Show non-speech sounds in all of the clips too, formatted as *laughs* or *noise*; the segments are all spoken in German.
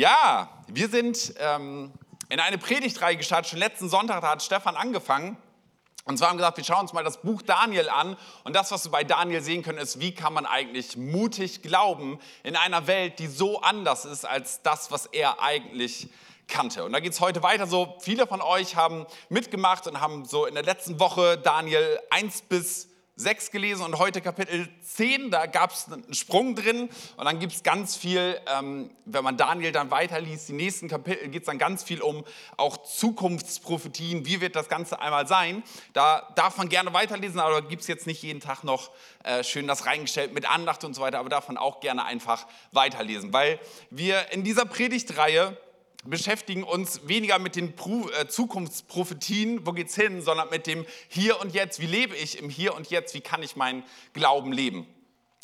Ja, wir sind ähm, in eine Predigtreihe gestartet. Schon letzten Sonntag hat Stefan angefangen. Und zwar haben wir gesagt, wir schauen uns mal das Buch Daniel an. Und das, was wir bei Daniel sehen können, ist, wie kann man eigentlich mutig glauben in einer Welt, die so anders ist als das, was er eigentlich kannte. Und da geht es heute weiter so. Viele von euch haben mitgemacht und haben so in der letzten Woche Daniel 1 bis 6 gelesen und heute Kapitel 10, da gab es einen Sprung drin. Und dann gibt es ganz viel, ähm, wenn man Daniel dann weiterliest, die nächsten Kapitel geht es dann ganz viel um auch Zukunftsprophetien, wie wird das Ganze einmal sein. Da darf man gerne weiterlesen, aber gibt es jetzt nicht jeden Tag noch äh, schön das reingestellt mit Andacht und so weiter, aber darf man auch gerne einfach weiterlesen, weil wir in dieser Predigtreihe beschäftigen uns weniger mit den äh, Zukunftsprophetien, wo geht's hin, sondern mit dem Hier und Jetzt. Wie lebe ich im Hier und Jetzt? Wie kann ich meinen Glauben leben?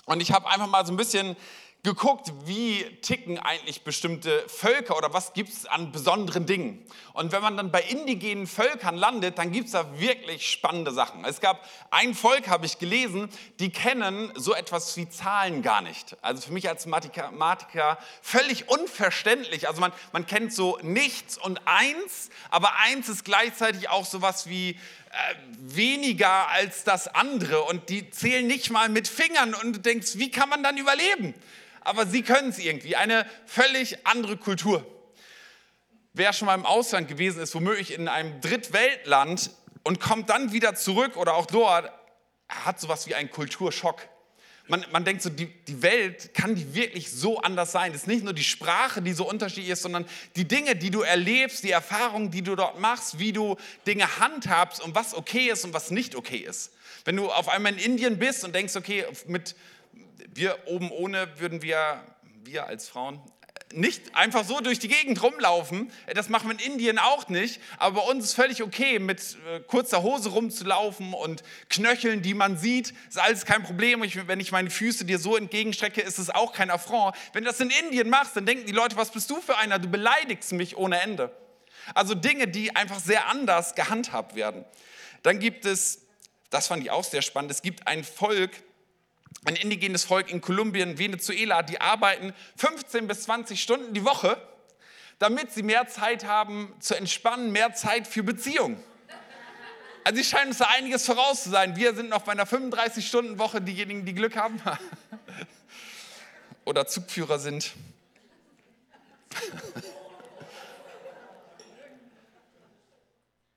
Und ich habe einfach mal so ein bisschen geguckt, wie ticken eigentlich bestimmte Völker oder was gibt es an besonderen Dingen. Und wenn man dann bei indigenen Völkern landet, dann gibt es da wirklich spannende Sachen. Es gab ein Volk, habe ich gelesen, die kennen so etwas wie Zahlen gar nicht. Also für mich als Mathematiker völlig unverständlich. Also man, man kennt so nichts und eins, aber eins ist gleichzeitig auch sowas wie weniger als das andere und die zählen nicht mal mit Fingern und du denkst, wie kann man dann überleben? aber sie können es irgendwie. Eine völlig andere Kultur. Wer schon mal im Ausland gewesen ist, womöglich in einem Drittweltland und kommt dann wieder zurück oder auch dort, hat sowas wie einen Kulturschock. Man, man denkt so, die, die Welt, kann die wirklich so anders sein? Es ist nicht nur die Sprache, die so unterschiedlich ist, sondern die Dinge, die du erlebst, die Erfahrungen, die du dort machst, wie du Dinge handhabst und was okay ist und was nicht okay ist. Wenn du auf einmal in Indien bist und denkst, okay, mit, wir oben ohne würden wir, wir als Frauen, nicht einfach so durch die Gegend rumlaufen. Das machen wir in Indien auch nicht. Aber bei uns ist völlig okay, mit äh, kurzer Hose rumzulaufen und Knöcheln, die man sieht. Ist alles kein Problem. wenn ich meine Füße dir so entgegenstrecke, ist es auch kein Affront. Wenn du das in Indien machst, dann denken die Leute, was bist du für einer? Du beleidigst mich ohne Ende. Also Dinge, die einfach sehr anders gehandhabt werden. Dann gibt es, das fand ich auch sehr spannend, es gibt ein Volk, ein indigenes Volk in Kolumbien, Venezuela, die arbeiten 15 bis 20 Stunden die Woche, damit sie mehr Zeit haben zu entspannen, mehr Zeit für Beziehungen. Also sie scheinen uns da einiges voraus zu sein. Wir sind noch bei einer 35-Stunden-Woche diejenigen, die Glück haben *laughs* oder Zugführer sind. *laughs*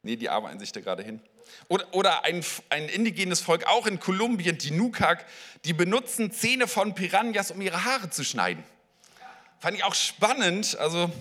nee, die arbeiten sich da gerade hin. Oder, oder ein, ein indigenes Volk, auch in Kolumbien, die Nukak, die benutzen Zähne von Piranhas, um ihre Haare zu schneiden. Fand ich auch spannend. Also,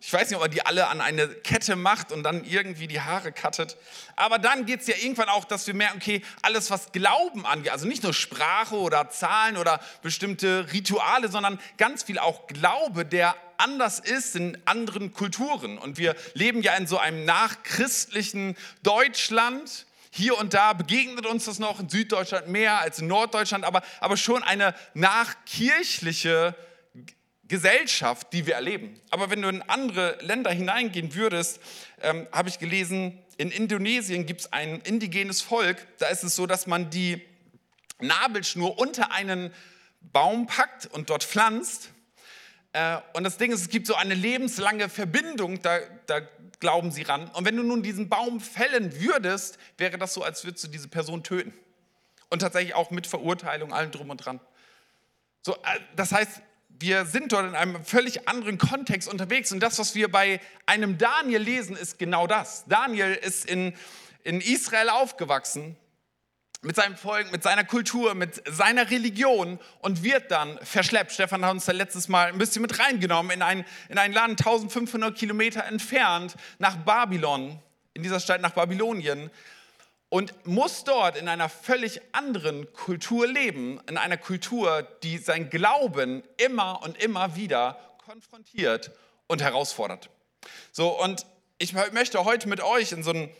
ich weiß nicht, ob er die alle an eine Kette macht und dann irgendwie die Haare cuttet. Aber dann geht es ja irgendwann auch, dass wir merken, okay, alles, was Glauben angeht, also nicht nur Sprache oder Zahlen oder bestimmte Rituale, sondern ganz viel auch Glaube, der anders ist in anderen Kulturen. Und wir leben ja in so einem nachchristlichen Deutschland. Hier und da begegnet uns das noch in Süddeutschland mehr als in Norddeutschland, aber, aber schon eine nachkirchliche Gesellschaft, die wir erleben. Aber wenn du in andere Länder hineingehen würdest, ähm, habe ich gelesen, in Indonesien gibt es ein indigenes Volk, da ist es so, dass man die Nabelschnur unter einen Baum packt und dort pflanzt und das Ding ist, es gibt so eine lebenslange Verbindung, da, da glauben sie ran. Und wenn du nun diesen Baum fällen würdest, wäre das so, als würdest du diese Person töten. Und tatsächlich auch mit Verurteilung, allem drum und dran. So, äh, das heißt, wir sind dort in einem völlig anderen Kontext unterwegs. Und das, was wir bei einem Daniel lesen, ist genau das. Daniel ist in, in Israel aufgewachsen mit seinem Volk, mit seiner Kultur, mit seiner Religion und wird dann verschleppt. Stefan hat uns da letztes Mal ein bisschen mit reingenommen in ein, in ein Land 1500 Kilometer entfernt nach Babylon, in dieser Stadt nach Babylonien und muss dort in einer völlig anderen Kultur leben, in einer Kultur, die sein Glauben immer und immer wieder konfrontiert und herausfordert. So, und ich möchte heute mit euch in so ein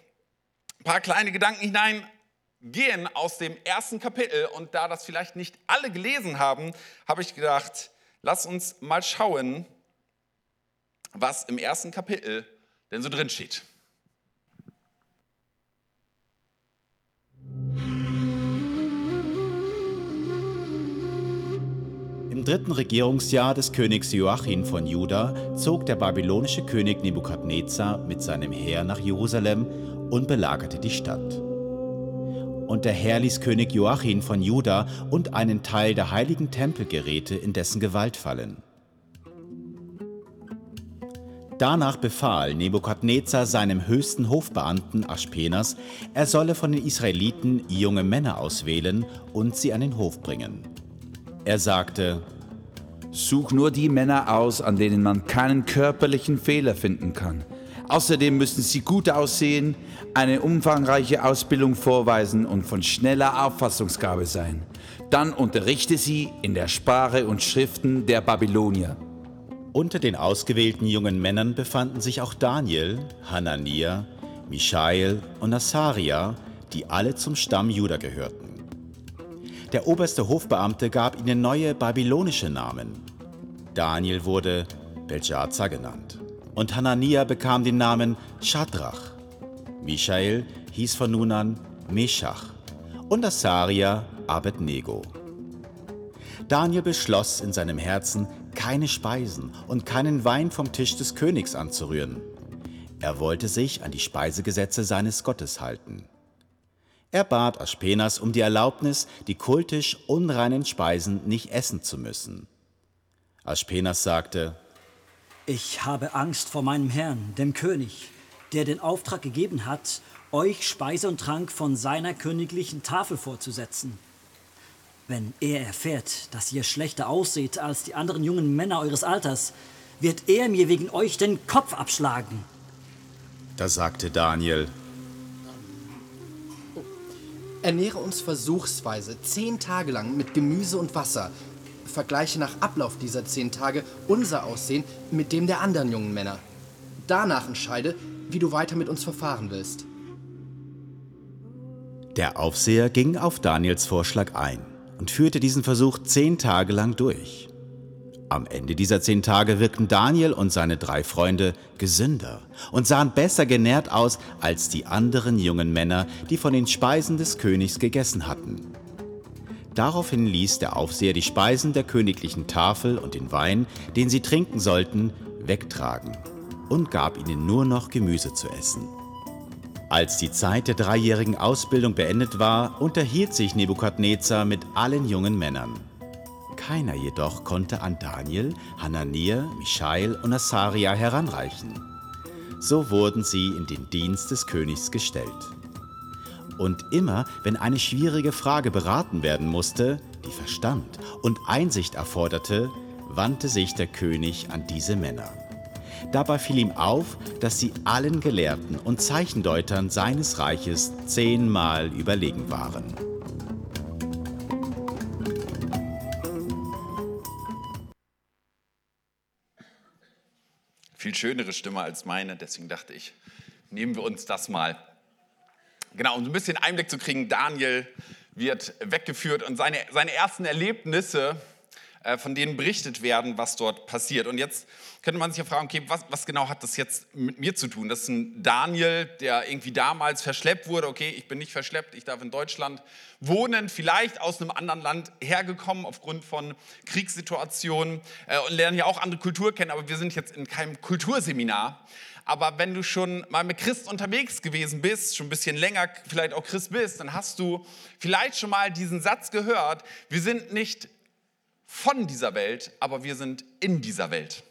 paar kleine Gedanken hinein gehen aus dem ersten Kapitel und da das vielleicht nicht alle gelesen haben, habe ich gedacht, lass uns mal schauen, was im ersten Kapitel denn so drin steht. Im dritten Regierungsjahr des Königs Joachim von Juda zog der babylonische König Nebukadnezar mit seinem Heer nach Jerusalem und belagerte die Stadt. Und der Herr ließ König Joachim von Juda und einen Teil der heiligen Tempelgeräte in dessen Gewalt fallen. Danach befahl Nebukadnezar seinem höchsten Hofbeamten Aspenas, er solle von den Israeliten junge Männer auswählen und sie an den Hof bringen. Er sagte, Such nur die Männer aus, an denen man keinen körperlichen Fehler finden kann. Außerdem müssen sie gut aussehen, eine umfangreiche Ausbildung vorweisen und von schneller Auffassungsgabe sein. Dann unterrichte sie in der Sprache und Schriften der Babylonier. Unter den ausgewählten jungen Männern befanden sich auch Daniel, Hanania, Michael und Asaria, die alle zum Stamm Juda gehörten. Der oberste Hofbeamte gab ihnen neue babylonische Namen. Daniel wurde Belshazzar genannt und Hanania bekam den Namen Shadrach. Michael hieß von nun an Meshach und Asaria Abednego. Daniel beschloss in seinem Herzen, keine Speisen und keinen Wein vom Tisch des Königs anzurühren. Er wollte sich an die Speisegesetze seines Gottes halten. Er bat Aspenas um die Erlaubnis, die kultisch unreinen Speisen nicht essen zu müssen. Aspenas sagte, Ich habe Angst vor meinem Herrn, dem König, der den Auftrag gegeben hat, euch Speise und Trank von seiner königlichen Tafel vorzusetzen. Wenn er erfährt, dass ihr schlechter ausseht als die anderen jungen Männer eures Alters, wird er mir wegen euch den Kopf abschlagen. Da sagte Daniel, Ernähre uns versuchsweise zehn Tage lang mit Gemüse und Wasser. Vergleiche nach Ablauf dieser zehn Tage unser Aussehen mit dem der anderen jungen Männer. Danach entscheide, wie du weiter mit uns verfahren willst. Der Aufseher ging auf Daniels Vorschlag ein und führte diesen Versuch zehn Tage lang durch. Am Ende dieser zehn Tage wirkten Daniel und seine drei Freunde gesünder und sahen besser genährt aus als die anderen jungen Männer, die von den Speisen des Königs gegessen hatten. Daraufhin ließ der Aufseher die Speisen der königlichen Tafel und den Wein, den sie trinken sollten, wegtragen und gab ihnen nur noch Gemüse zu essen. Als die Zeit der dreijährigen Ausbildung beendet war, unterhielt sich Nebukadnezar mit allen jungen Männern. Keiner jedoch konnte an Daniel, Hanania, Michael und Asaria heranreichen. So wurden sie in den Dienst des Königs gestellt. Und immer, wenn eine schwierige Frage beraten werden musste, die Verstand und Einsicht erforderte, wandte sich der König an diese Männer. Dabei fiel ihm auf, dass sie allen Gelehrten und Zeichendeutern seines Reiches zehnmal überlegen waren. Viel schönere Stimme als meine, deswegen dachte ich, nehmen wir uns das mal. Genau, um ein bisschen Einblick zu kriegen, Daniel wird weggeführt und seine, seine ersten Erlebnisse, äh, von denen berichtet werden, was dort passiert. Und jetzt könnte man sich ja fragen, okay, was, was, genau hat das jetzt mit mir zu tun? Das ist ein Daniel, der irgendwie damals verschleppt wurde. Okay, ich bin nicht verschleppt, ich darf in Deutschland wohnen, vielleicht aus einem anderen Land hergekommen aufgrund von Kriegssituationen äh, und lernen ja auch andere Kultur kennen, aber wir sind jetzt in keinem Kulturseminar. Aber wenn du schon mal mit Christ unterwegs gewesen bist, schon ein bisschen länger vielleicht auch Christ bist, dann hast du vielleicht schon mal diesen Satz gehört, wir sind nicht von dieser Welt, aber wir sind in dieser Welt.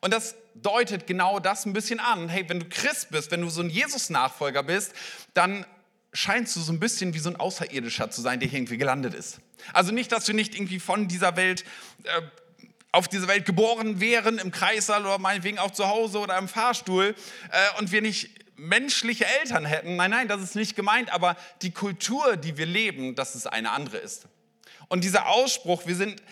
Und das deutet genau das ein bisschen an. Hey, wenn du Christ bist, wenn du so ein Jesus-Nachfolger bist, dann scheinst du so ein bisschen wie so ein Außerirdischer zu sein, der hier irgendwie gelandet ist. Also nicht, dass wir nicht irgendwie von dieser Welt, äh, auf dieser Welt geboren wären, im Kreissaal oder meinetwegen auch zu Hause oder im Fahrstuhl äh, und wir nicht menschliche Eltern hätten. Nein, nein, das ist nicht gemeint, aber die Kultur, die wir leben, dass es eine andere ist. Und dieser Ausspruch, wir sind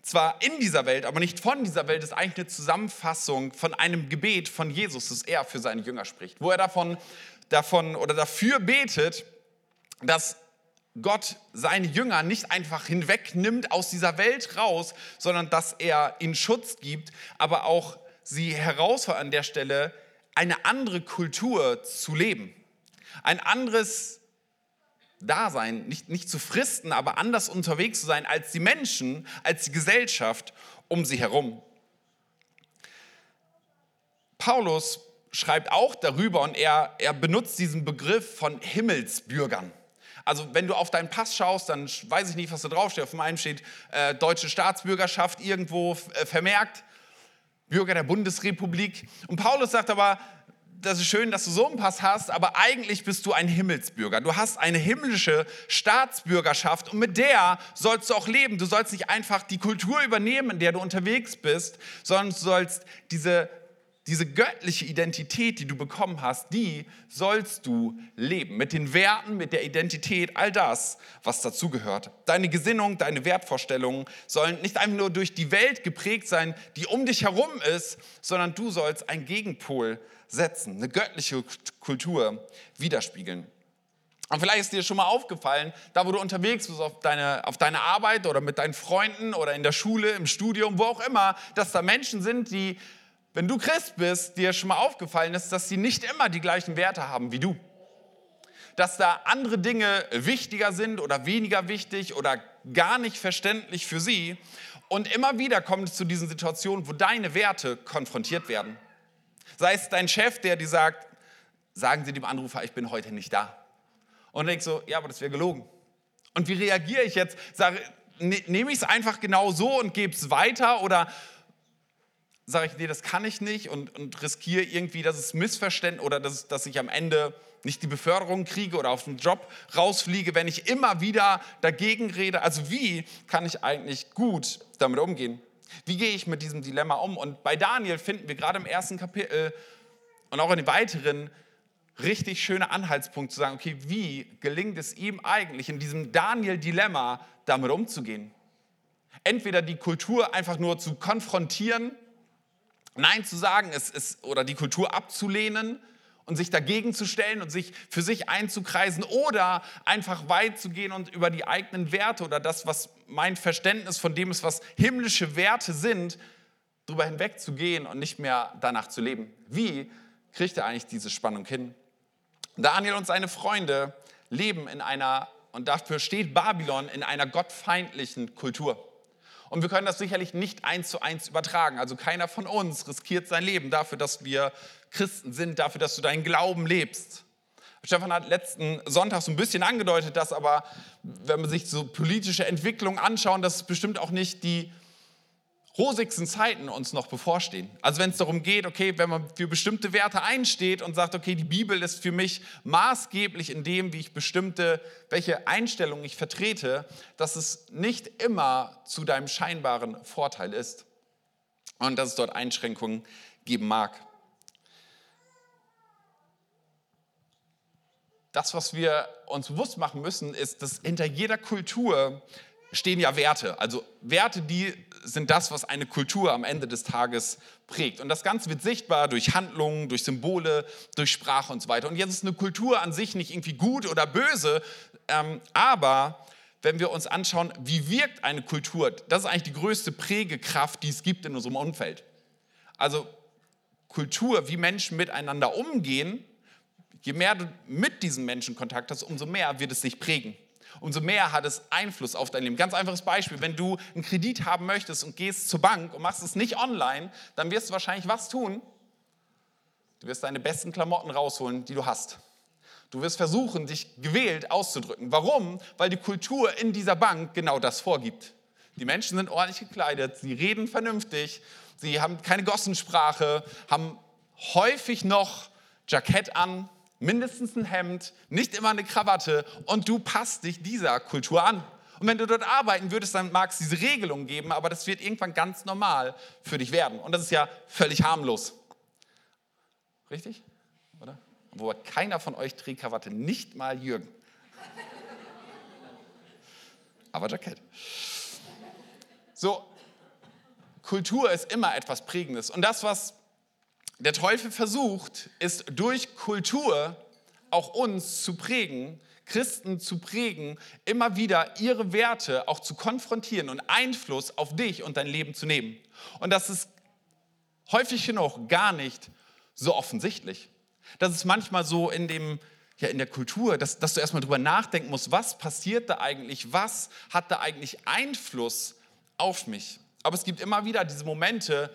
zwar in dieser Welt, aber nicht von dieser Welt, ist eigentlich eine Zusammenfassung von einem Gebet von Jesus, das er für seine Jünger spricht, wo er davon, davon oder dafür betet, dass Gott seine Jünger nicht einfach hinwegnimmt aus dieser Welt raus, sondern dass er ihnen Schutz gibt, aber auch sie herausfordert an der Stelle, eine andere Kultur zu leben. Ein anderes Dasein, nicht, nicht zu fristen, aber anders unterwegs zu sein als die Menschen, als die Gesellschaft um sie herum. Paulus schreibt auch darüber und er, er benutzt diesen Begriff von Himmelsbürgern. Also wenn du auf deinen Pass schaust, dann weiß ich nicht, was da draufsteht. Auf meinem steht äh, deutsche Staatsbürgerschaft irgendwo äh, vermerkt, Bürger der Bundesrepublik. Und Paulus sagt aber, das ist schön, dass du so einen Pass hast, aber eigentlich bist du ein Himmelsbürger. Du hast eine himmlische Staatsbürgerschaft und mit der sollst du auch leben. Du sollst nicht einfach die Kultur übernehmen, in der du unterwegs bist, sondern du sollst diese diese göttliche Identität, die du bekommen hast, die sollst du leben. Mit den Werten, mit der Identität, all das, was dazugehört. Deine Gesinnung, deine Wertvorstellungen sollen nicht einfach nur durch die Welt geprägt sein, die um dich herum ist, sondern du sollst einen Gegenpol setzen, eine göttliche Kultur widerspiegeln. Und vielleicht ist dir schon mal aufgefallen, da wo du unterwegs bist, auf deine, auf deine Arbeit oder mit deinen Freunden oder in der Schule, im Studium, wo auch immer, dass da Menschen sind, die wenn du Christ bist, dir schon mal aufgefallen ist, dass sie nicht immer die gleichen Werte haben wie du. Dass da andere Dinge wichtiger sind oder weniger wichtig oder gar nicht verständlich für sie. Und immer wieder kommt es zu diesen Situationen, wo deine Werte konfrontiert werden. Sei es dein Chef, der dir sagt, sagen Sie dem Anrufer, ich bin heute nicht da. Und denkst so, ja, aber das wäre gelogen. Und wie reagiere ich jetzt? Sage, ne, nehme ich es einfach genau so und gebe es weiter oder sage ich, nee, das kann ich nicht und, und riskiere irgendwie, dass es missverständlich oder dass, dass ich am Ende nicht die Beförderung kriege oder auf den Job rausfliege, wenn ich immer wieder dagegen rede. Also wie kann ich eigentlich gut damit umgehen? Wie gehe ich mit diesem Dilemma um? Und bei Daniel finden wir gerade im ersten Kapitel und auch in den weiteren richtig schöne Anhaltspunkte zu sagen, okay, wie gelingt es ihm eigentlich in diesem Daniel-Dilemma damit umzugehen? Entweder die Kultur einfach nur zu konfrontieren Nein zu sagen ist, ist, oder die Kultur abzulehnen und sich dagegen zu stellen und sich für sich einzukreisen oder einfach weit zu gehen und über die eigenen Werte oder das, was mein Verständnis von dem ist, was himmlische Werte sind, darüber hinweg zu gehen und nicht mehr danach zu leben. Wie kriegt er eigentlich diese Spannung hin? Daniel und seine Freunde leben in einer, und dafür steht Babylon, in einer gottfeindlichen Kultur. Und wir können das sicherlich nicht eins zu eins übertragen. Also keiner von uns riskiert sein Leben dafür, dass wir Christen sind, dafür, dass du deinen Glauben lebst. Stefan hat letzten Sonntag so ein bisschen angedeutet, dass aber, wenn man sich so politische Entwicklungen anschaut, dass es bestimmt auch nicht die rosigsten Zeiten uns noch bevorstehen. Also wenn es darum geht, okay, wenn man für bestimmte Werte einsteht und sagt, okay, die Bibel ist für mich maßgeblich in dem, wie ich bestimmte, welche Einstellungen ich vertrete, dass es nicht immer zu deinem scheinbaren Vorteil ist und dass es dort Einschränkungen geben mag. Das, was wir uns bewusst machen müssen, ist, dass hinter jeder Kultur stehen ja Werte. Also Werte, die sind das, was eine Kultur am Ende des Tages prägt. Und das Ganze wird sichtbar durch Handlungen, durch Symbole, durch Sprache und so weiter. Und jetzt ist eine Kultur an sich nicht irgendwie gut oder böse, ähm, aber wenn wir uns anschauen, wie wirkt eine Kultur, das ist eigentlich die größte Prägekraft, die es gibt in unserem Umfeld. Also Kultur, wie Menschen miteinander umgehen, je mehr du mit diesen Menschen Kontakt hast, umso mehr wird es sich prägen umso mehr hat es Einfluss auf dein Leben. Ganz einfaches Beispiel, wenn du einen Kredit haben möchtest und gehst zur Bank und machst es nicht online, dann wirst du wahrscheinlich was tun? Du wirst deine besten Klamotten rausholen, die du hast. Du wirst versuchen, dich gewählt auszudrücken. Warum? Weil die Kultur in dieser Bank genau das vorgibt. Die Menschen sind ordentlich gekleidet, sie reden vernünftig, sie haben keine Gossensprache, haben häufig noch Jackett an, mindestens ein Hemd, nicht immer eine Krawatte und du passt dich dieser Kultur an. Und wenn du dort arbeiten würdest, dann mag es diese Regelung geben, aber das wird irgendwann ganz normal für dich werden. Und das ist ja völlig harmlos. Richtig? Oder? Wo keiner von euch trägt Krawatte, nicht mal Jürgen. Aber Jackett. So, Kultur ist immer etwas Prägendes. Und das, was der Teufel versucht, ist durch Kultur auch uns zu prägen, Christen zu prägen, immer wieder ihre Werte auch zu konfrontieren und Einfluss auf dich und dein Leben zu nehmen. Und das ist häufig genug gar nicht so offensichtlich. Das ist manchmal so in dem ja, in der Kultur, dass, dass du erstmal drüber nachdenken musst, was passiert da eigentlich, was hat da eigentlich Einfluss auf mich. Aber es gibt immer wieder diese Momente,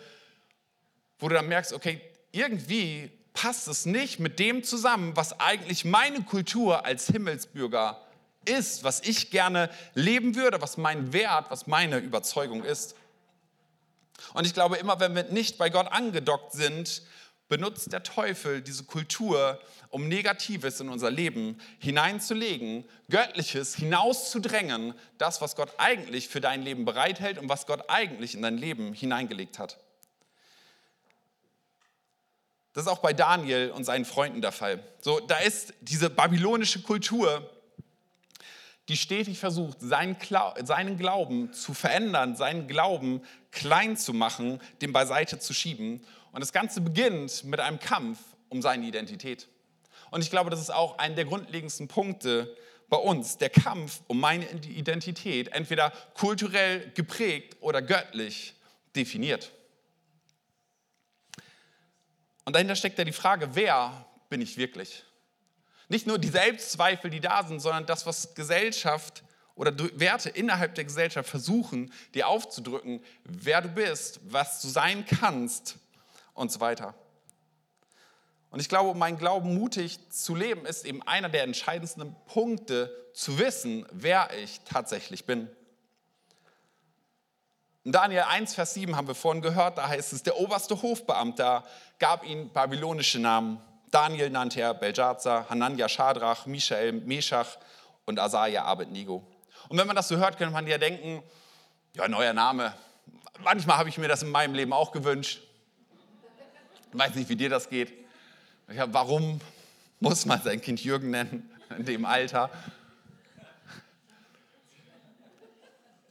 wo du dann merkst, okay, irgendwie passt es nicht mit dem zusammen, was eigentlich meine Kultur als Himmelsbürger ist, was ich gerne leben würde, was mein Wert, was meine Überzeugung ist. Und ich glaube, immer wenn wir nicht bei Gott angedockt sind, benutzt der Teufel diese Kultur, um Negatives in unser Leben hineinzulegen, Göttliches hinauszudrängen, das, was Gott eigentlich für dein Leben bereithält und was Gott eigentlich in dein Leben hineingelegt hat. Das ist auch bei Daniel und seinen Freunden der Fall. So, da ist diese babylonische Kultur, die stetig versucht, seinen, Glauben zu verändern, seinen Glauben klein zu machen, den beiseite zu schieben. Und das Ganze beginnt mit einem Kampf um seine Identität. Und ich glaube, das ist auch einer der grundlegendsten Punkte bei uns, der Kampf um meine Identität, entweder kulturell geprägt oder göttlich definiert. Und dahinter steckt ja die Frage, wer bin ich wirklich? Nicht nur die Selbstzweifel, die da sind, sondern das, was Gesellschaft oder Werte innerhalb der Gesellschaft versuchen, dir aufzudrücken, wer du bist, was du sein kannst und so weiter. Und ich glaube, mein Glauben mutig zu leben ist eben einer der entscheidendsten Punkte, zu wissen, wer ich tatsächlich bin. In Daniel 1, Vers 7 haben wir vorhin gehört, da heißt es, der oberste Hofbeamter gab ihnen babylonische Namen. Daniel nannte er Belshazzar, Hanania Schadrach, Michael Meshach und Asaja Abednego. Und wenn man das so hört, könnte man ja denken, ja, neuer Name. Manchmal habe ich mir das in meinem Leben auch gewünscht. Ich weiß nicht, wie dir das geht. Ja, warum muss man sein Kind Jürgen nennen in dem Alter?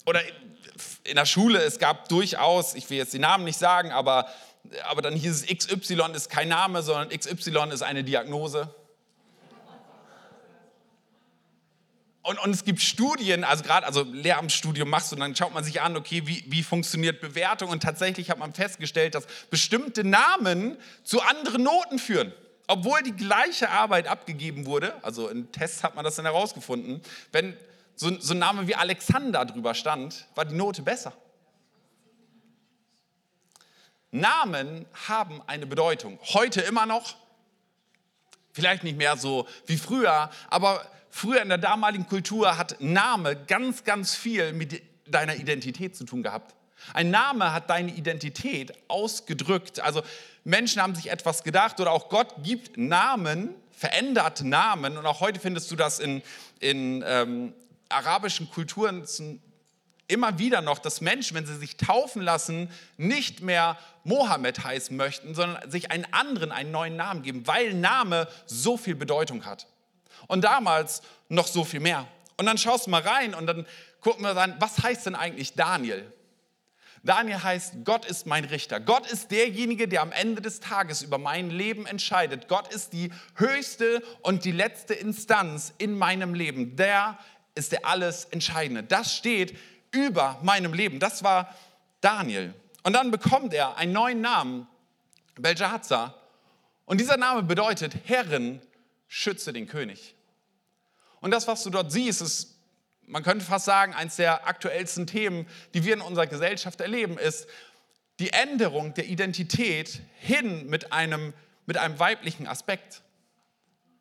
Oder in der Schule, es gab durchaus, ich will jetzt die Namen nicht sagen, aber aber dann hieß es, XY ist kein Name, sondern XY ist eine Diagnose. Und, und es gibt Studien, also gerade, also Lehramtsstudium machst du, und dann schaut man sich an, okay, wie, wie funktioniert Bewertung? Und tatsächlich hat man festgestellt, dass bestimmte Namen zu anderen Noten führen. Obwohl die gleiche Arbeit abgegeben wurde, also in Tests hat man das dann herausgefunden, wenn so, so ein Name wie Alexander drüber stand, war die Note besser. Namen haben eine Bedeutung. Heute immer noch, vielleicht nicht mehr so wie früher, aber früher in der damaligen Kultur hat Name ganz, ganz viel mit deiner Identität zu tun gehabt. Ein Name hat deine Identität ausgedrückt. Also Menschen haben sich etwas gedacht oder auch Gott gibt Namen, verändert Namen. Und auch heute findest du das in, in ähm, arabischen Kulturen immer wieder noch, dass Menschen, wenn sie sich taufen lassen, nicht mehr Mohammed heißen möchten, sondern sich einen anderen, einen neuen Namen geben, weil Name so viel Bedeutung hat. Und damals noch so viel mehr. Und dann schaust du mal rein und dann gucken wir dann, was heißt denn eigentlich Daniel? Daniel heißt, Gott ist mein Richter. Gott ist derjenige, der am Ende des Tages über mein Leben entscheidet. Gott ist die höchste und die letzte Instanz in meinem Leben. Der ist der alles Entscheidende. Das steht über meinem Leben. Das war Daniel. Und dann bekommt er einen neuen Namen, Belshazzar. Und dieser Name bedeutet, Herren, schütze den König. Und das, was du dort siehst, ist, man könnte fast sagen, eines der aktuellsten Themen, die wir in unserer Gesellschaft erleben, ist die Änderung der Identität hin mit einem, mit einem weiblichen Aspekt.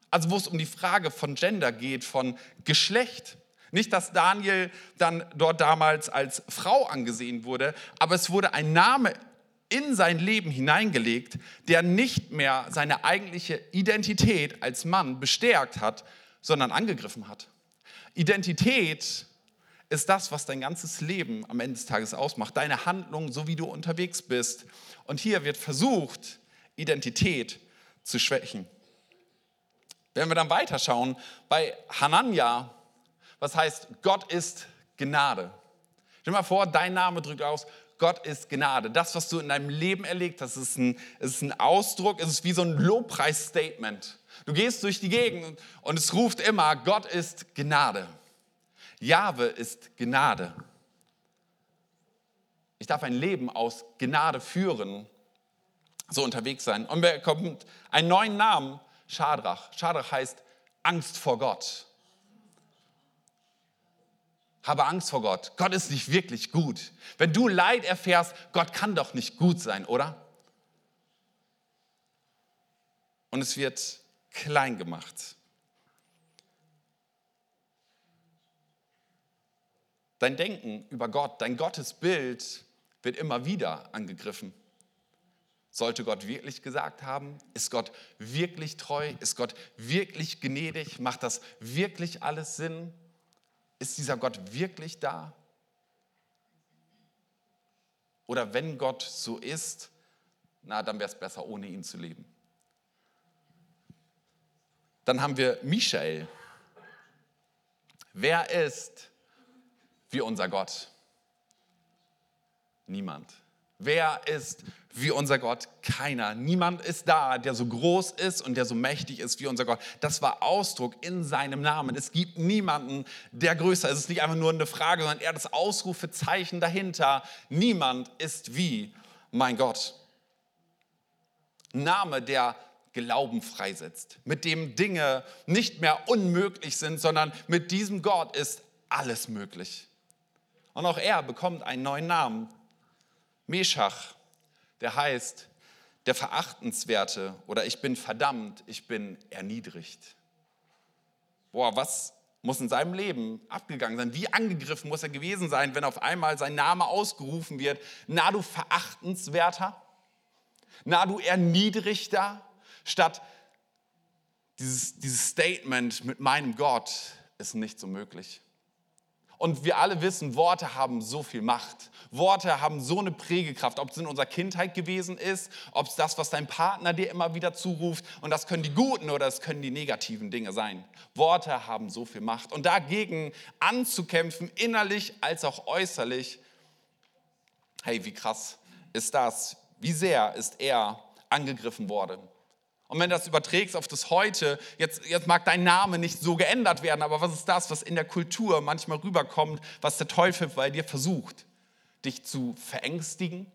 Also wo es um die Frage von Gender geht, von Geschlecht. Nicht, dass Daniel dann dort damals als Frau angesehen wurde, aber es wurde ein Name in sein Leben hineingelegt, der nicht mehr seine eigentliche Identität als Mann bestärkt hat, sondern angegriffen hat. Identität ist das, was dein ganzes Leben am Ende des Tages ausmacht, deine Handlung, so wie du unterwegs bist. Und hier wird versucht, Identität zu schwächen. Wenn wir dann weiterschauen, bei Hanania was heißt, Gott ist Gnade. Stell dir mal vor, dein Name drückt aus, Gott ist Gnade. Das, was du in deinem Leben erlebt hast, ist ein, ist ein Ausdruck, es ist wie so ein Lobpreisstatement. Du gehst durch die Gegend und es ruft immer, Gott ist Gnade. Jahwe ist Gnade. Ich darf ein Leben aus Gnade führen, so unterwegs sein. Und bekommt einen neuen Namen, Schadrach. Schadrach heißt Angst vor Gott. Habe Angst vor Gott. Gott ist nicht wirklich gut. Wenn du Leid erfährst, Gott kann doch nicht gut sein, oder? Und es wird klein gemacht. Dein Denken über Gott, dein Gottesbild wird immer wieder angegriffen. Sollte Gott wirklich gesagt haben? Ist Gott wirklich treu? Ist Gott wirklich gnädig? Macht das wirklich alles Sinn? Ist dieser Gott wirklich da? Oder wenn Gott so ist, na, dann wäre es besser, ohne ihn zu leben. Dann haben wir Michael. Wer ist wie unser Gott? Niemand. Wer ist wie unser Gott? Keiner. Niemand ist da, der so groß ist und der so mächtig ist wie unser Gott. Das war Ausdruck in seinem Namen. Es gibt niemanden, der größer ist. Es ist nicht einfach nur eine Frage, sondern eher das Ausrufezeichen dahinter. Niemand ist wie mein Gott. Name, der Glauben freisetzt, mit dem Dinge nicht mehr unmöglich sind, sondern mit diesem Gott ist alles möglich. Und auch er bekommt einen neuen Namen, Meschach, der heißt der Verachtenswerte oder ich bin verdammt, ich bin erniedrigt. Boah, was muss in seinem Leben abgegangen sein? Wie angegriffen muss er gewesen sein, wenn auf einmal sein Name ausgerufen wird? Na, du Verachtenswerter? Na, du Erniedrigter? Statt dieses, dieses Statement mit meinem Gott ist nicht so möglich. Und wir alle wissen, Worte haben so viel Macht. Worte haben so eine Prägekraft, ob es in unserer Kindheit gewesen ist, ob es das, was dein Partner dir immer wieder zuruft. Und das können die guten oder es können die negativen Dinge sein. Worte haben so viel Macht. Und dagegen anzukämpfen, innerlich als auch äußerlich, hey, wie krass ist das? Wie sehr ist er angegriffen worden? Und wenn du das überträgst auf das Heute, jetzt, jetzt mag dein Name nicht so geändert werden, aber was ist das, was in der Kultur manchmal rüberkommt, was der Teufel bei dir versucht? Dich zu verängstigen,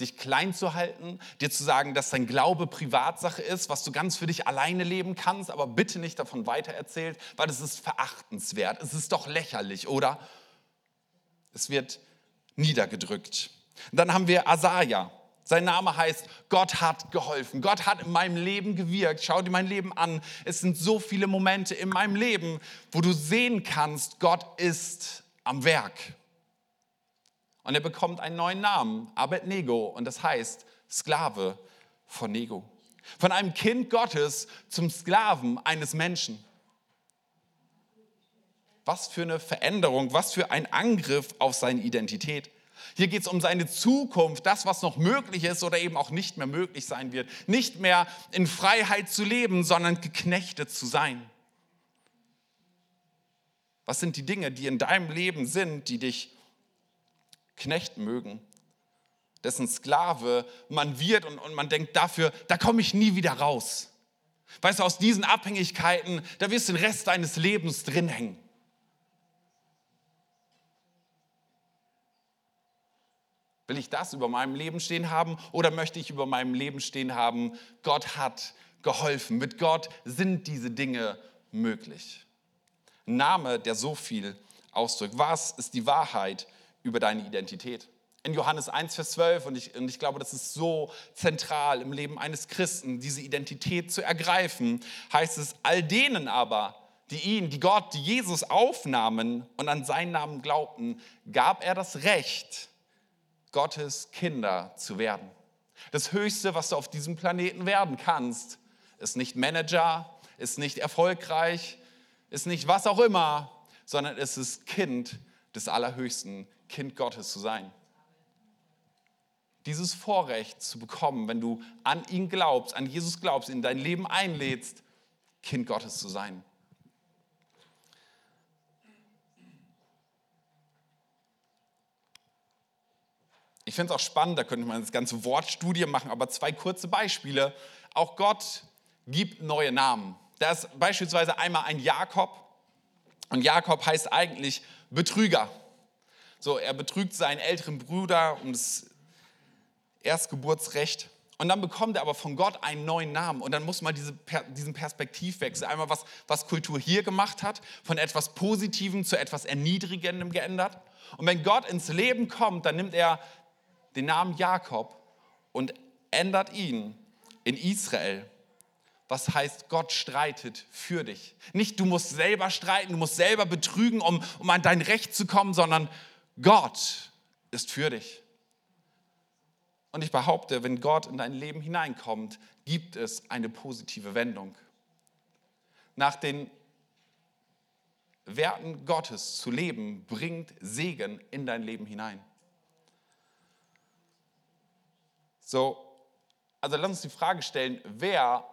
dich klein zu halten, dir zu sagen, dass dein Glaube Privatsache ist, was du ganz für dich alleine leben kannst, aber bitte nicht davon weitererzählt, weil es ist verachtenswert, es ist doch lächerlich, oder? Es wird niedergedrückt. Und dann haben wir Asaja. Sein Name heißt, Gott hat geholfen. Gott hat in meinem Leben gewirkt. Schau dir mein Leben an. Es sind so viele Momente in meinem Leben, wo du sehen kannst, Gott ist am Werk. Und er bekommt einen neuen Namen, Abednego, und das heißt Sklave von Nego. Von einem Kind Gottes zum Sklaven eines Menschen. Was für eine Veränderung, was für ein Angriff auf seine Identität. Hier geht es um seine Zukunft, das, was noch möglich ist oder eben auch nicht mehr möglich sein wird. Nicht mehr in Freiheit zu leben, sondern geknechtet zu sein. Was sind die Dinge, die in deinem Leben sind, die dich knechten mögen? Dessen Sklave man wird und, und man denkt dafür, da komme ich nie wieder raus. Weißt du, aus diesen Abhängigkeiten, da wirst du den Rest deines Lebens drin hängen. Will ich das über meinem Leben stehen haben oder möchte ich über meinem Leben stehen haben, Gott hat geholfen. Mit Gott sind diese Dinge möglich. Ein Name, der so viel ausdrückt. Was ist die Wahrheit über deine Identität? In Johannes 1, Vers 12, und ich, und ich glaube, das ist so zentral im Leben eines Christen, diese Identität zu ergreifen, heißt es, all denen aber, die ihn, die Gott, die Jesus aufnahmen und an seinen Namen glaubten, gab er das Recht, Gottes Kinder zu werden. Das Höchste, was du auf diesem Planeten werden kannst, ist nicht Manager, ist nicht erfolgreich, ist nicht was auch immer, sondern es ist Kind des Allerhöchsten, Kind Gottes zu sein. Dieses Vorrecht zu bekommen, wenn du an ihn glaubst, an Jesus glaubst, in dein Leben einlädst, Kind Gottes zu sein. Ich finde es auch spannend, da könnte man das ganze Wortstudie machen, aber zwei kurze Beispiele. Auch Gott gibt neue Namen. Da ist beispielsweise einmal ein Jakob und Jakob heißt eigentlich Betrüger. So, er betrügt seinen älteren Bruder um das Erstgeburtsrecht Und dann bekommt er aber von Gott einen neuen Namen. Und dann muss man diese, diesen Perspektivwechsel, einmal was, was Kultur hier gemacht hat, von etwas Positivem zu etwas Erniedrigendem geändert. Und wenn Gott ins Leben kommt, dann nimmt er den Namen Jakob und ändert ihn in Israel. Was heißt, Gott streitet für dich. Nicht du musst selber streiten, du musst selber betrügen, um, um an dein Recht zu kommen, sondern Gott ist für dich. Und ich behaupte, wenn Gott in dein Leben hineinkommt, gibt es eine positive Wendung. Nach den Werten Gottes zu leben, bringt Segen in dein Leben hinein. So, also lass uns die Frage stellen, wer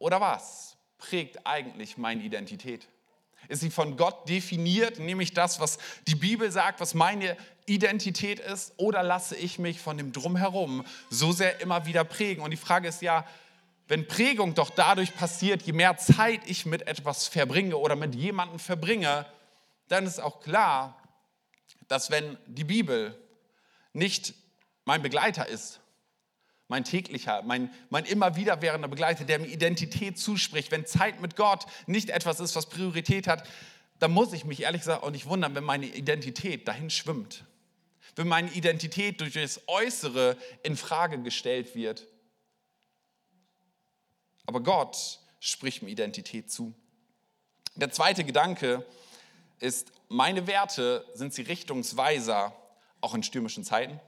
oder was prägt eigentlich meine Identität? Ist sie von Gott definiert, nämlich das, was die Bibel sagt, was meine Identität ist, oder lasse ich mich von dem Drumherum so sehr immer wieder prägen? Und die Frage ist ja, wenn Prägung doch dadurch passiert, je mehr Zeit ich mit etwas verbringe oder mit jemandem verbringe, dann ist auch klar, dass wenn die Bibel nicht mein Begleiter ist, mein täglicher, mein, mein immer wiederwährender Begleiter, der mir Identität zuspricht, wenn Zeit mit Gott nicht etwas ist, was Priorität hat, dann muss ich mich ehrlich gesagt auch nicht wundern, wenn meine Identität dahin schwimmt. Wenn meine Identität durch das Äußere in Frage gestellt wird. Aber Gott spricht mir Identität zu. Der zweite Gedanke ist, meine Werte sind sie Richtungsweiser, auch in stürmischen Zeiten.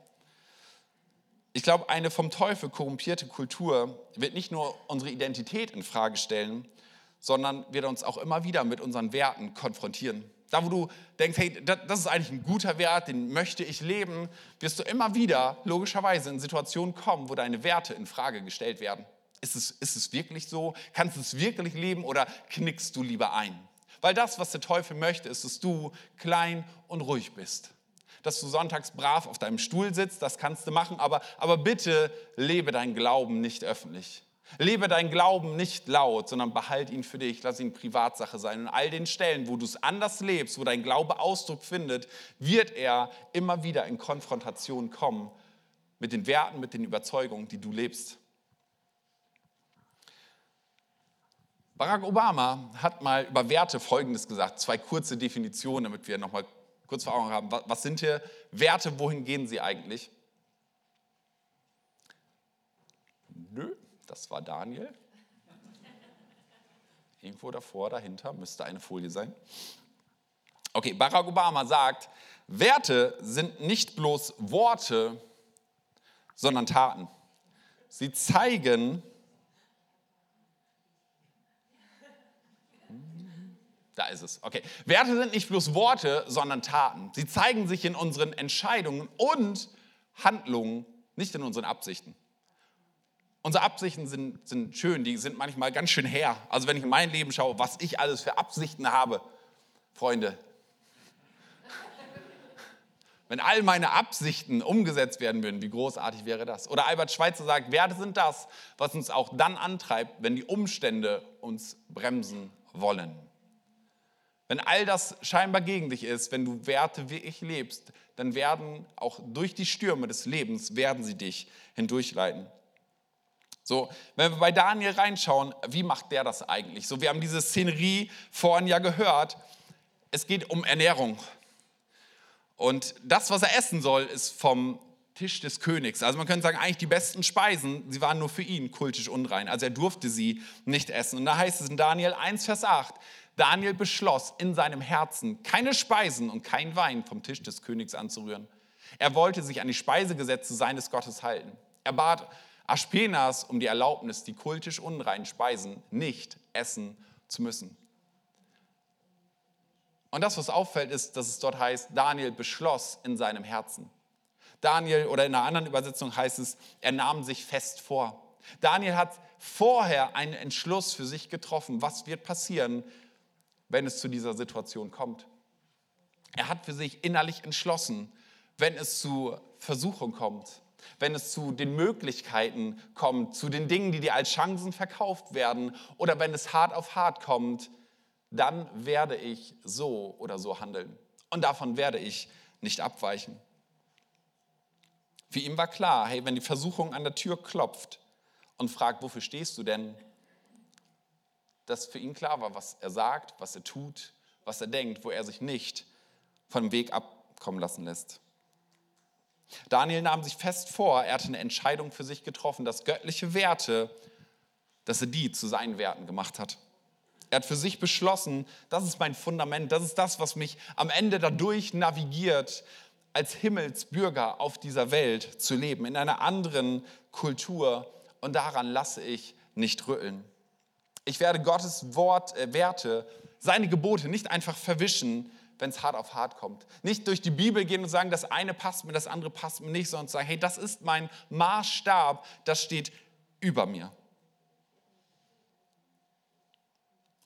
Ich glaube, eine vom Teufel korrumpierte Kultur wird nicht nur unsere Identität in Frage stellen, sondern wird uns auch immer wieder mit unseren Werten konfrontieren. Da, wo du denkst, hey, das ist eigentlich ein guter Wert, den möchte ich leben, wirst du immer wieder logischerweise in Situationen kommen, wo deine Werte in Frage gestellt werden. Ist es, ist es wirklich so? Kannst du es wirklich leben oder knickst du lieber ein? Weil das, was der Teufel möchte, ist, dass du klein und ruhig bist dass du sonntags brav auf deinem Stuhl sitzt, das kannst du machen, aber, aber bitte lebe deinen Glauben nicht öffentlich. Lebe deinen Glauben nicht laut, sondern behalt ihn für dich, lass ihn Privatsache sein. Und all den Stellen, wo du es anders lebst, wo dein Glaube Ausdruck findet, wird er immer wieder in Konfrontation kommen mit den Werten, mit den Überzeugungen, die du lebst. Barack Obama hat mal über Werte Folgendes gesagt, zwei kurze Definitionen, damit wir nochmal kurz vor Augen haben, was sind hier Werte, wohin gehen sie eigentlich? Nö, das war Daniel. Irgendwo davor, dahinter müsste eine Folie sein. Okay, Barack Obama sagt, Werte sind nicht bloß Worte, sondern Taten. Sie zeigen, Da ist es. Okay. Werte sind nicht bloß Worte, sondern Taten. Sie zeigen sich in unseren Entscheidungen und Handlungen, nicht in unseren Absichten. Unsere Absichten sind, sind schön, die sind manchmal ganz schön her. Also wenn ich in mein Leben schaue, was ich alles für Absichten habe, Freunde, wenn all meine Absichten umgesetzt werden würden, wie großartig wäre das? Oder Albert Schweitzer sagt, Werte sind das, was uns auch dann antreibt, wenn die Umstände uns bremsen wollen. Wenn all das scheinbar gegen dich ist, wenn du Werte wie ich lebst, dann werden auch durch die Stürme des Lebens, werden sie dich hindurchleiten. So, wenn wir bei Daniel reinschauen, wie macht der das eigentlich? So, wir haben diese Szenerie vorhin ja gehört. Es geht um Ernährung. Und das, was er essen soll, ist vom Tisch des Königs. Also man könnte sagen, eigentlich die besten Speisen, sie waren nur für ihn kultisch unrein. Also er durfte sie nicht essen. Und da heißt es in Daniel 1, Vers 8, Daniel beschloss in seinem Herzen, keine Speisen und kein Wein vom Tisch des Königs anzurühren. Er wollte sich an die Speisegesetze seines Gottes halten. Er bat Aspenas um die Erlaubnis, die kultisch unreinen Speisen nicht essen zu müssen. Und das, was auffällt, ist, dass es dort heißt, Daniel beschloss in seinem Herzen. Daniel oder in einer anderen Übersetzung heißt es, er nahm sich fest vor. Daniel hat vorher einen Entschluss für sich getroffen, was wird passieren, wenn es zu dieser Situation kommt. Er hat für sich innerlich entschlossen, wenn es zu Versuchung kommt, wenn es zu den Möglichkeiten kommt, zu den Dingen, die dir als Chancen verkauft werden oder wenn es hart auf hart kommt, dann werde ich so oder so handeln. Und davon werde ich nicht abweichen. Für ihn war klar, hey, wenn die Versuchung an der Tür klopft, und fragt, wofür stehst du denn? Dass für ihn klar war, was er sagt, was er tut, was er denkt, wo er sich nicht vom Weg abkommen lassen lässt. Daniel nahm sich fest vor, er hatte eine Entscheidung für sich getroffen, dass göttliche Werte, dass er die zu seinen Werten gemacht hat. Er hat für sich beschlossen, das ist mein Fundament, das ist das, was mich am Ende dadurch navigiert, als Himmelsbürger auf dieser Welt zu leben, in einer anderen Kultur. Und daran lasse ich nicht rütteln. Ich werde Gottes Wort, äh, Werte, seine Gebote nicht einfach verwischen, wenn es hart auf hart kommt. Nicht durch die Bibel gehen und sagen, das eine passt mir, das andere passt mir nicht, sondern sagen, hey, das ist mein Maßstab, das steht über mir.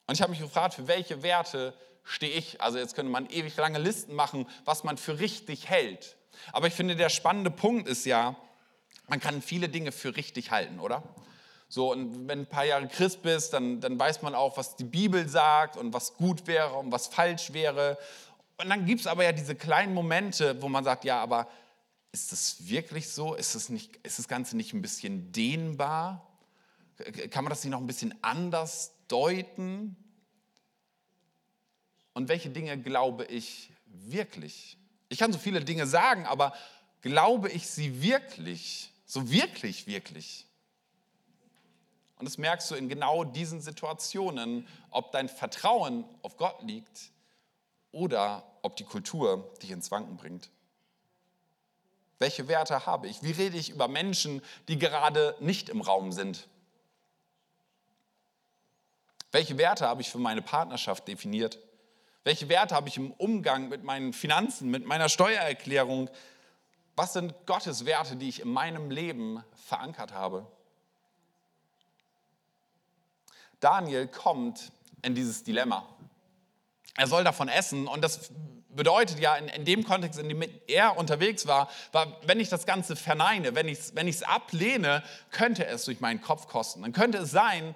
Und ich habe mich gefragt, für welche Werte stehe ich? Also jetzt könnte man ewig lange Listen machen, was man für richtig hält. Aber ich finde, der spannende Punkt ist ja, man kann viele Dinge für richtig halten, oder? So, und wenn ein paar Jahre Christ bist, dann, dann weiß man auch, was die Bibel sagt und was gut wäre und was falsch wäre. Und dann gibt es aber ja diese kleinen Momente, wo man sagt, ja, aber ist das wirklich so? Ist das, nicht, ist das Ganze nicht ein bisschen dehnbar? Kann man das nicht noch ein bisschen anders deuten? Und welche Dinge glaube ich wirklich? Ich kann so viele Dinge sagen, aber glaube ich sie wirklich? So wirklich, wirklich? Und das merkst du in genau diesen Situationen, ob dein Vertrauen auf Gott liegt oder ob die Kultur dich ins Wanken bringt. Welche Werte habe ich? Wie rede ich über Menschen, die gerade nicht im Raum sind? Welche Werte habe ich für meine Partnerschaft definiert? Welche Werte habe ich im Umgang mit meinen Finanzen, mit meiner Steuererklärung? Was sind Gottes Werte, die ich in meinem Leben verankert habe? Daniel kommt in dieses Dilemma. Er soll davon essen und das bedeutet ja in, in, dem Kontext, in dem er unterwegs war, war, wenn ich das Ganze verneine, wenn ich es wenn ablehne, könnte es durch meinen Kopf kosten. Dann könnte es sein,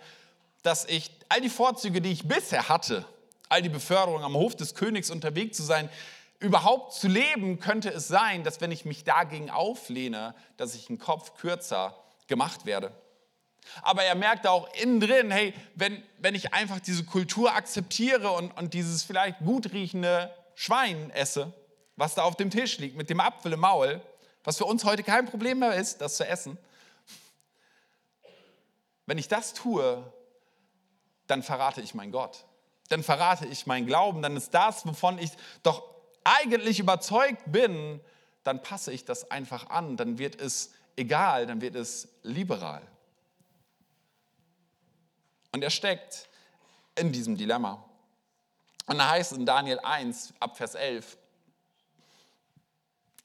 dass ich all die Vorzüge, die ich bisher hatte, all die Beförderung am Hof des Königs unterwegs zu sein, überhaupt zu leben, könnte es sein, dass wenn ich mich dagegen auflehne, dass ich einen Kopf kürzer gemacht werde. Aber er merkt auch innen drin, hey, wenn, wenn ich einfach diese Kultur akzeptiere und, und dieses vielleicht gut riechende Schwein esse, was da auf dem Tisch liegt, mit dem Apfel im Maul, was für uns heute kein Problem mehr ist, das zu essen. Wenn ich das tue, dann verrate ich meinen Gott. Dann verrate ich meinen Glauben. Dann ist das, wovon ich doch eigentlich überzeugt bin, dann passe ich das einfach an. Dann wird es egal, dann wird es liberal. Und er steckt in diesem Dilemma. Und da heißt es in Daniel 1 ab Vers 11,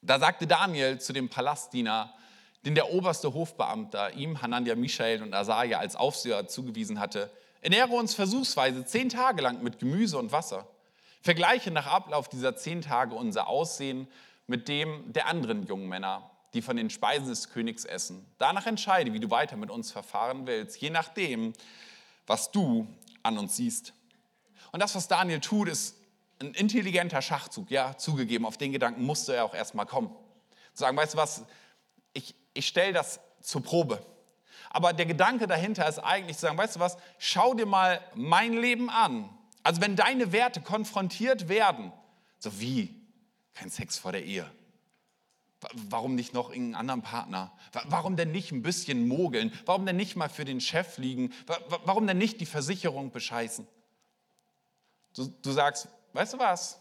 da sagte Daniel zu dem Palastdiener, den der oberste Hofbeamter ihm, Hanania, Michael und Asaja als Aufseher zugewiesen hatte, ernähre uns versuchsweise zehn Tage lang mit Gemüse und Wasser. Vergleiche nach Ablauf dieser zehn Tage unser Aussehen mit dem der anderen jungen Männer, die von den Speisen des Königs essen. Danach entscheide, wie du weiter mit uns verfahren willst, je nachdem, was du an uns siehst. Und das, was Daniel tut, ist ein intelligenter Schachzug, ja, zugegeben. Auf den Gedanken musste er auch erstmal kommen. Zu sagen, weißt du was, ich, ich stelle das zur Probe. Aber der Gedanke dahinter ist eigentlich zu sagen, weißt du was, schau dir mal mein Leben an. Also wenn deine Werte konfrontiert werden, so wie, kein Sex vor der Ehe, Warum nicht noch irgendeinen anderen Partner? Warum denn nicht ein bisschen mogeln? Warum denn nicht mal für den Chef liegen? Warum denn nicht die Versicherung bescheißen? Du, du sagst, weißt du was?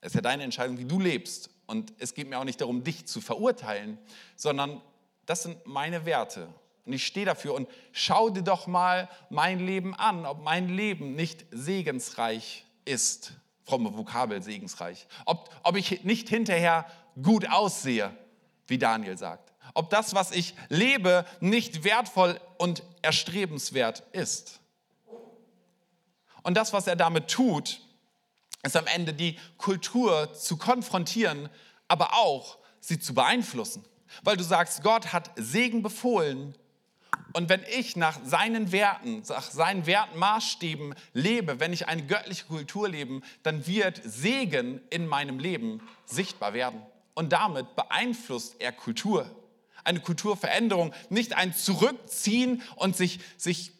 Es ist ja deine Entscheidung, wie du lebst. Und es geht mir auch nicht darum, dich zu verurteilen, sondern das sind meine Werte. Und ich stehe dafür. Und schau dir doch mal mein Leben an, ob mein Leben nicht segensreich ist. Fromme Vokabel, segensreich. Ob, ob ich nicht hinterher gut aussehe, wie Daniel sagt. Ob das, was ich lebe, nicht wertvoll und erstrebenswert ist. Und das, was er damit tut, ist am Ende die Kultur zu konfrontieren, aber auch sie zu beeinflussen. Weil du sagst, Gott hat Segen befohlen und wenn ich nach seinen Werten, nach seinen Wertmaßstäben lebe, wenn ich eine göttliche Kultur lebe, dann wird Segen in meinem Leben sichtbar werden und damit beeinflusst er Kultur. eine Kulturveränderung, nicht ein Zurückziehen und sich, sich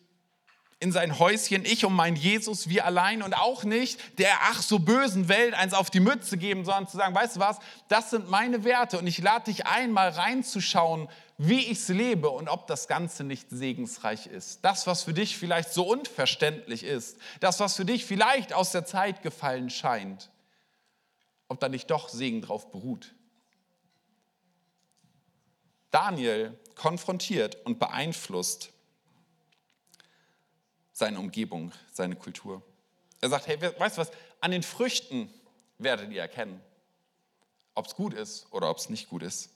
in sein Häuschen, ich und mein Jesus, wir allein und auch nicht der ach so bösen Welt eins auf die Mütze geben, sondern zu sagen, weißt du was, das sind meine Werte und ich lade dich ein, mal reinzuschauen, wie ich es lebe und ob das Ganze nicht segensreich ist. Das, was für dich vielleicht so unverständlich ist, das, was für dich vielleicht aus der Zeit gefallen scheint, ob da nicht doch Segen drauf beruht. Daniel konfrontiert und beeinflusst seine Umgebung, seine Kultur. Er sagt, hey, weißt du was, an den Früchten werdet ihr erkennen, ob es gut ist oder ob es nicht gut ist.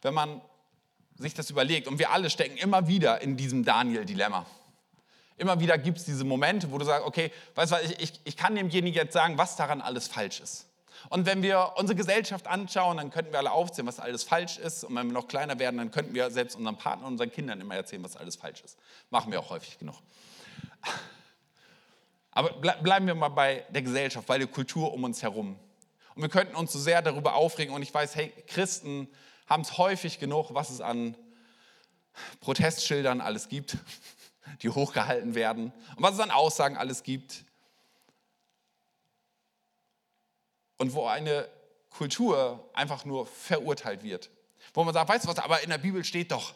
Wenn man sich das überlegt, und wir alle stecken immer wieder in diesem Daniel-Dilemma. Immer wieder gibt es diese Momente, wo du sagst, okay, weißt du was, ich, ich, ich kann demjenigen jetzt sagen, was daran alles falsch ist. Und wenn wir unsere Gesellschaft anschauen, dann könnten wir alle aufzählen, was alles falsch ist. Und wenn wir noch kleiner werden, dann könnten wir selbst unseren Partnern und unseren Kindern immer erzählen, was alles falsch ist. Machen wir auch häufig genug. *laughs* Aber bleiben wir mal bei der Gesellschaft, bei der Kultur um uns herum. Und wir könnten uns so sehr darüber aufregen. Und ich weiß, hey, Christen haben es häufig genug, was es an Protestschildern alles gibt, *laughs* die hochgehalten werden. Und was es an Aussagen alles gibt. und wo eine Kultur einfach nur verurteilt wird. Wo man sagt, weißt du was, aber in der Bibel steht doch.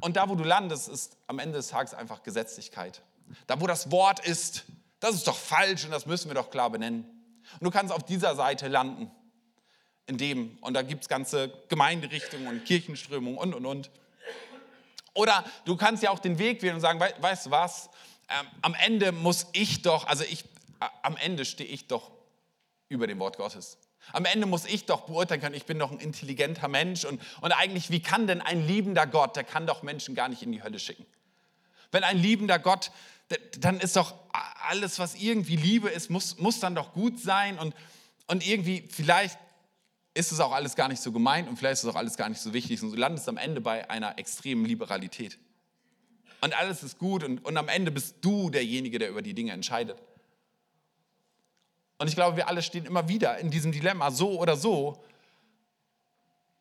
Und da, wo du landest, ist am Ende des Tages einfach Gesetzlichkeit. Da, wo das Wort ist, das ist doch falsch und das müssen wir doch klar benennen. Und du kannst auf dieser Seite landen. In dem, und da gibt es ganze Gemeinderichtungen und Kirchenströmungen und, und, und. Oder du kannst ja auch den Weg wählen und sagen, weißt du was, ähm, am Ende muss ich doch, also ich, am Ende stehe ich doch über dem Wort Gottes. Am Ende muss ich doch beurteilen können, ich bin doch ein intelligenter Mensch und, und eigentlich, wie kann denn ein liebender Gott, der kann doch Menschen gar nicht in die Hölle schicken. Wenn ein liebender Gott, dann ist doch alles, was irgendwie Liebe ist, muss, muss dann doch gut sein und, und irgendwie, vielleicht ist es auch alles gar nicht so gemeint und vielleicht ist es auch alles gar nicht so wichtig und du landest am Ende bei einer extremen Liberalität. Und alles ist gut und, und am Ende bist du derjenige, der über die Dinge entscheidet. Und ich glaube, wir alle stehen immer wieder in diesem Dilemma, so oder so.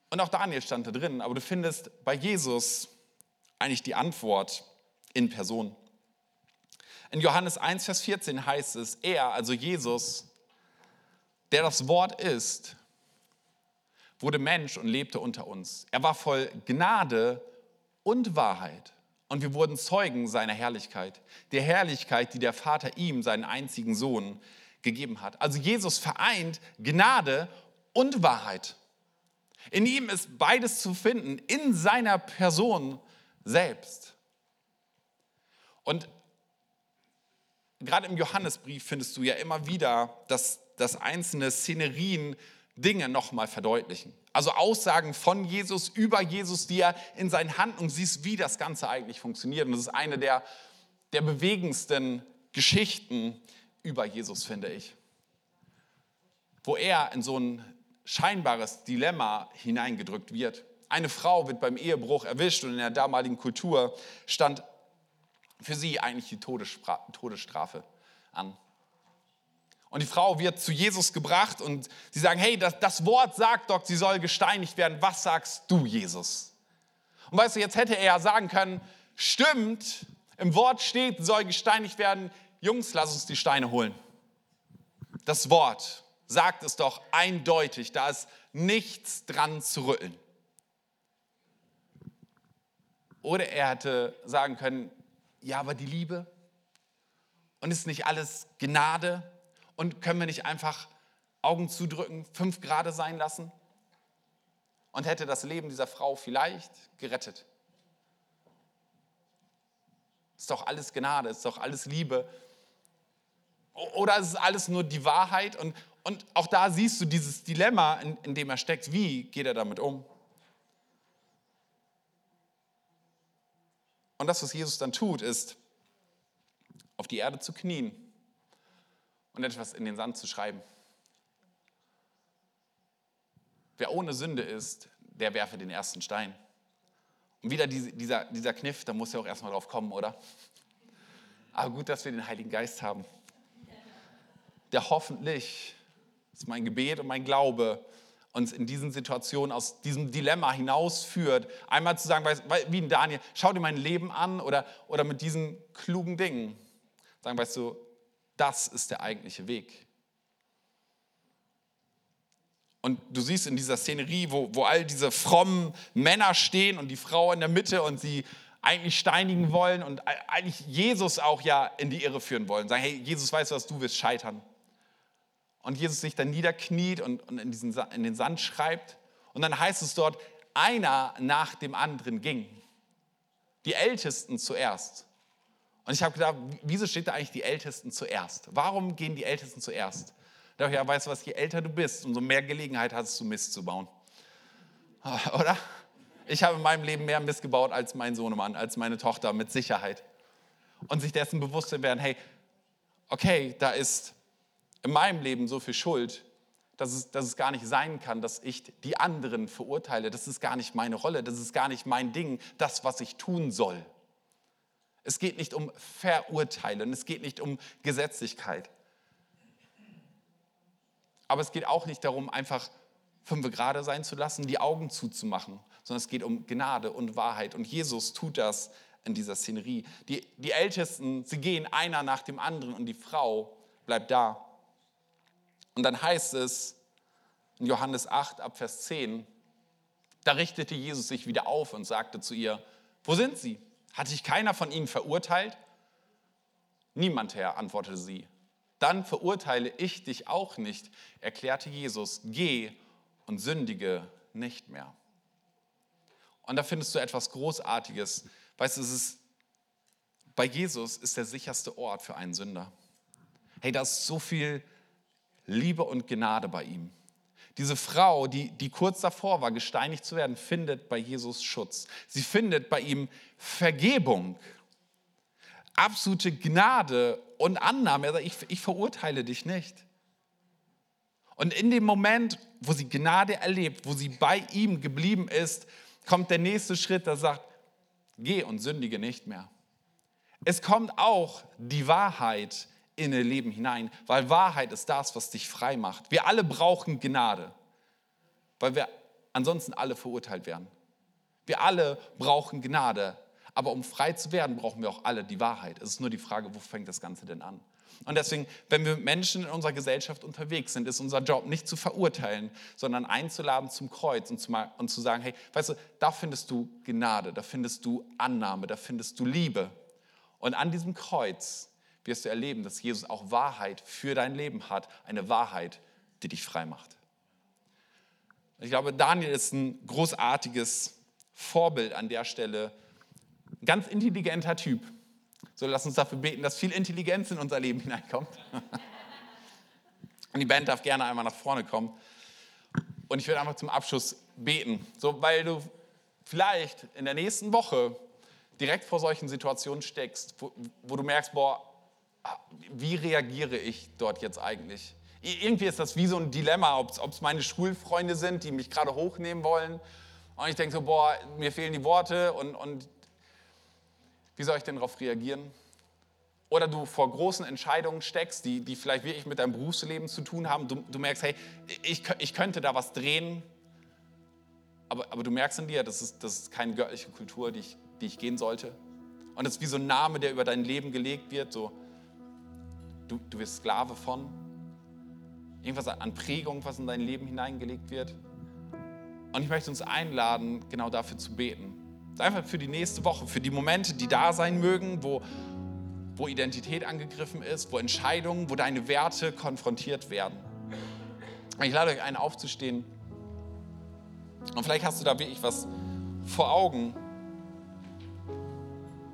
Und auch Daniel stand da drin, aber du findest bei Jesus eigentlich die Antwort in Person. In Johannes 1, Vers 14 heißt es, er, also Jesus, der das Wort ist, wurde Mensch und lebte unter uns. Er war voll Gnade und Wahrheit. Und wir wurden Zeugen seiner Herrlichkeit. Der Herrlichkeit, die der Vater ihm, seinen einzigen Sohn, gegeben hat. Also Jesus vereint Gnade und Wahrheit. In ihm ist beides zu finden, in seiner Person selbst. Und gerade im Johannesbrief findest du ja immer wieder, dass, dass einzelne Szenerien Dinge nochmal verdeutlichen. Also Aussagen von Jesus über Jesus, die er in seinen Handlungen siehst, wie das Ganze eigentlich funktioniert. Und das ist eine der, der bewegendsten Geschichten über Jesus, finde ich. Wo er in so ein scheinbares Dilemma hineingedrückt wird. Eine Frau wird beim Ehebruch erwischt und in der damaligen Kultur stand für sie eigentlich die Todesstrafe an. Und die Frau wird zu Jesus gebracht und sie sagen, hey, das, das, Wort sagt doch, sie soll gesteinigt werden. Was sagst du, Jesus? Und weißt du, jetzt hätte er ja sagen können, stimmt, im Wort steht, soll gesteinigt werden. Jungs, lass uns die Steine holen. Das Wort sagt es doch eindeutig, da ist nichts dran zu rütteln. Oder er hätte sagen können, ja, aber die Liebe und ist nicht alles Gnade und können wir nicht einfach Augen zudrücken, fünf Grade sein lassen und hätte das Leben dieser Frau vielleicht gerettet. Ist doch alles Gnade, ist doch alles Liebe. Oder ist es alles nur die Wahrheit? Und, und auch da siehst du dieses Dilemma, in, in dem er steckt. Wie geht er damit um? Und das, was Jesus dann tut, ist, auf die Erde zu knien und etwas in den Sand zu schreiben. Wer ohne Sünde ist, der werfe den ersten Stein. Und wieder dieser, dieser Kniff, da muss ja auch erstmal drauf kommen, oder? Aber gut, dass wir den Heiligen Geist haben. der hoffentlich, das ist mein Gebet und mein Glaube, uns in diesen Situationen aus diesem Dilemma hinausführt, einmal zu sagen, wie ein Daniel, schau dir mein Leben an oder, oder mit diesen klugen Dingen, sagen, weißt du, das ist der eigentliche Weg. Und du siehst in dieser Szenerie, wo, wo all diese frommen Männer stehen und die Frau in der Mitte und sie eigentlich steinigen wollen und eigentlich Jesus auch ja in die Irre führen wollen. Sagen, hey, Jesus weiß, was du wirst scheitern. Und Jesus sich dann niederkniet und, und in, diesen, in den Sand schreibt. Und dann heißt es dort, einer nach dem anderen ging. Die Ältesten zuerst. Und ich habe gedacht, wieso steht da eigentlich die Ältesten zuerst? Warum gehen die Ältesten zuerst? Da ja, weißt du was, je älter du bist, umso mehr Gelegenheit hast du Mist zu bauen. *laughs* Oder? Ich habe in meinem Leben mehr Mist gebaut als mein Sohnemann, als meine Tochter, mit Sicherheit. Und sich dessen bewusst zu werden, hey, okay, da ist in meinem Leben so viel Schuld, dass es, dass es gar nicht sein kann, dass ich die anderen verurteile. Das ist gar nicht meine Rolle, das ist gar nicht mein Ding, das, was ich tun soll. Es geht nicht um Verurteilen, es geht nicht um Gesetzlichkeit. Aber es geht auch nicht darum, einfach fünf gerade sein zu lassen, die Augen zuzumachen, sondern es geht um Gnade und Wahrheit. Und Jesus tut das in dieser Szenerie. Die, die Ältesten, sie gehen einer nach dem anderen und die Frau bleibt da. Und dann heißt es in Johannes 8 ab Vers 10, da richtete Jesus sich wieder auf und sagte zu ihr, wo sind sie? Hat sich keiner von ihnen verurteilt? Niemand, Herr, antwortete sie. Dann verurteile ich dich auch nicht, erklärte Jesus, geh und sündige nicht mehr. Und da findest du etwas Großartiges. Weißt du, es ist, bei Jesus ist der sicherste Ort für einen Sünder. Hey, da ist so viel Liebe und Gnade bei ihm. Diese Frau, die, die kurz davor war, gesteinigt zu werden, findet bei Jesus Schutz. Sie findet bei ihm Vergebung, absolute Gnade und Annahme. Er sagt, ich, ich verurteile dich nicht. Und in dem Moment, wo sie Gnade erlebt, wo sie bei ihm geblieben ist, kommt der nächste Schritt, der sagt, geh und sündige nicht mehr. Es kommt auch die Wahrheit in ihr Leben hinein, weil Wahrheit ist das, was dich frei macht. Wir alle brauchen Gnade, weil wir ansonsten alle verurteilt werden. Wir alle brauchen Gnade, aber um frei zu werden, brauchen wir auch alle die Wahrheit. Es ist nur die Frage, wo fängt das Ganze denn an? Und deswegen, wenn wir Menschen in unserer Gesellschaft unterwegs sind, ist unser Job nicht zu verurteilen, sondern einzuladen zum Kreuz und zu, und zu sagen, hey, weißt du, da findest du Gnade, da findest du Annahme, da findest du Liebe. Und an diesem Kreuz wirst du erleben, dass Jesus auch Wahrheit für dein Leben hat, eine Wahrheit, die dich frei macht. Ich glaube, Daniel ist ein großartiges Vorbild an der Stelle. Ganz intelligenter Typ. So, lass uns dafür beten, dass viel Intelligenz in unser Leben hineinkommt. *laughs* Und die Band darf gerne einmal nach vorne kommen. Und ich würde einfach zum Abschluss beten, so, weil du vielleicht in der nächsten Woche direkt vor solchen Situationen steckst, wo, wo du merkst, boah, wie reagiere ich dort jetzt eigentlich? Irgendwie ist das wie so ein Dilemma, ob es meine Schulfreunde sind, die mich gerade hochnehmen wollen. Und ich denke so, boah, mir fehlen die Worte und, und wie soll ich denn darauf reagieren? Oder du vor großen Entscheidungen steckst, die, die vielleicht wirklich mit deinem Berufsleben zu tun haben. Du, du merkst, hey, ich, ich könnte da was drehen, aber, aber du merkst in dir, das ist, das ist keine göttliche Kultur, die ich, die ich gehen sollte. Und es ist wie so ein Name, der über dein Leben gelegt wird, so du, du wirst Sklave von. Irgendwas an Prägung, was in dein Leben hineingelegt wird. Und ich möchte uns einladen, genau dafür zu beten. Einfach für die nächste Woche, für die Momente, die da sein mögen, wo, wo Identität angegriffen ist, wo Entscheidungen, wo deine Werte konfrontiert werden. Ich lade euch ein, aufzustehen. Und vielleicht hast du da wirklich was vor Augen,